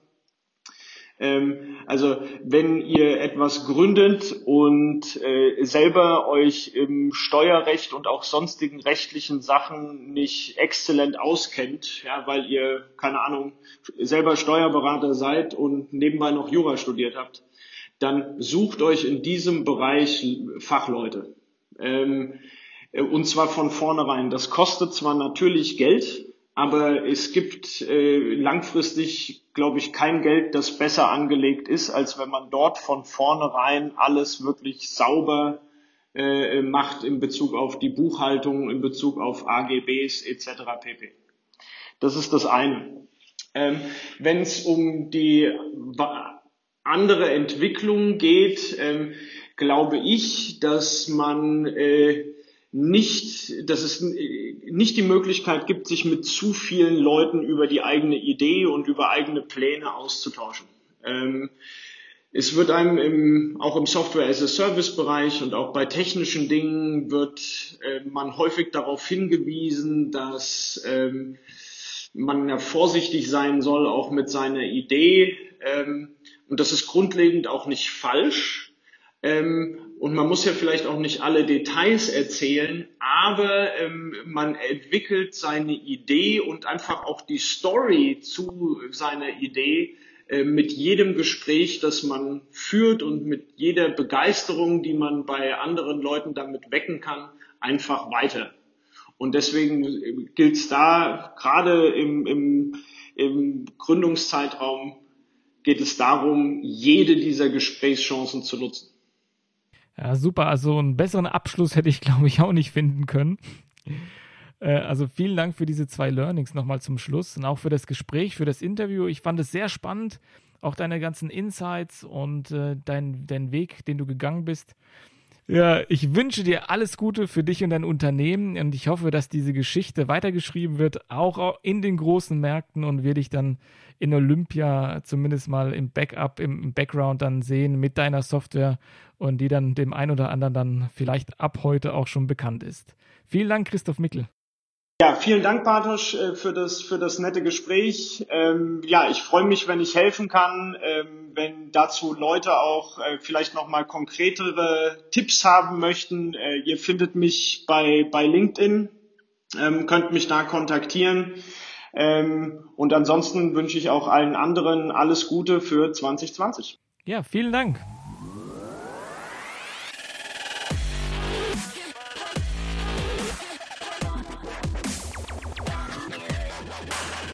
Ähm, also wenn ihr etwas gründet und äh, selber euch im Steuerrecht und auch sonstigen rechtlichen Sachen nicht exzellent auskennt, ja, weil ihr, keine Ahnung, selber Steuerberater seid und nebenbei noch Jura studiert habt, dann sucht euch in diesem Bereich Fachleute. Ähm, und zwar von vornherein. Das kostet zwar natürlich Geld, aber es gibt äh, langfristig, glaube ich, kein Geld, das besser angelegt ist, als wenn man dort von vornherein alles wirklich sauber äh, macht in Bezug auf die Buchhaltung, in Bezug auf AGBs etc. pp. Das ist das eine. Ähm, wenn es um die andere Entwicklung geht, ähm, glaube ich, dass man äh, nicht, dass es nicht die Möglichkeit gibt, sich mit zu vielen Leuten über die eigene Idee und über eigene Pläne auszutauschen. Ähm, es wird einem im, auch im Software as a Service Bereich und auch bei technischen Dingen wird äh, man häufig darauf hingewiesen, dass ähm, man ja vorsichtig sein soll, auch mit seiner Idee. Ähm, und das ist grundlegend auch nicht falsch. Ähm, und man muss ja vielleicht auch nicht alle Details erzählen, aber ähm, man entwickelt seine Idee und einfach auch die Story zu seiner Idee äh, mit jedem Gespräch, das man führt und mit jeder Begeisterung, die man bei anderen Leuten damit wecken kann, einfach weiter. Und deswegen äh, gilt es da, gerade im, im, im Gründungszeitraum, geht es darum, jede dieser Gesprächschancen zu nutzen. Ja, super. Also einen besseren Abschluss hätte ich, glaube ich, auch nicht finden können. Äh, also vielen Dank für diese zwei Learnings nochmal zum Schluss und auch für das Gespräch, für das Interview. Ich fand es sehr spannend, auch deine ganzen Insights und äh, dein, dein Weg, den du gegangen bist. Ja, ich wünsche dir alles Gute für dich und dein Unternehmen und ich hoffe, dass diese Geschichte weitergeschrieben wird, auch in den großen Märkten und wir dich dann in Olympia zumindest mal im Backup, im Background dann sehen mit deiner Software und die dann dem einen oder anderen dann vielleicht ab heute auch schon bekannt ist. Vielen Dank, Christoph Mickel. Ja, vielen Dank, Bartosz, äh, für das, für das nette Gespräch. Ähm, ja, ich freue mich, wenn ich helfen kann, ähm, wenn dazu Leute auch äh, vielleicht nochmal konkretere Tipps haben möchten. Äh, ihr findet mich bei, bei LinkedIn, ähm, könnt mich da kontaktieren. Ähm, und ansonsten wünsche ich auch allen anderen alles Gute für 2020. Ja, vielen Dank.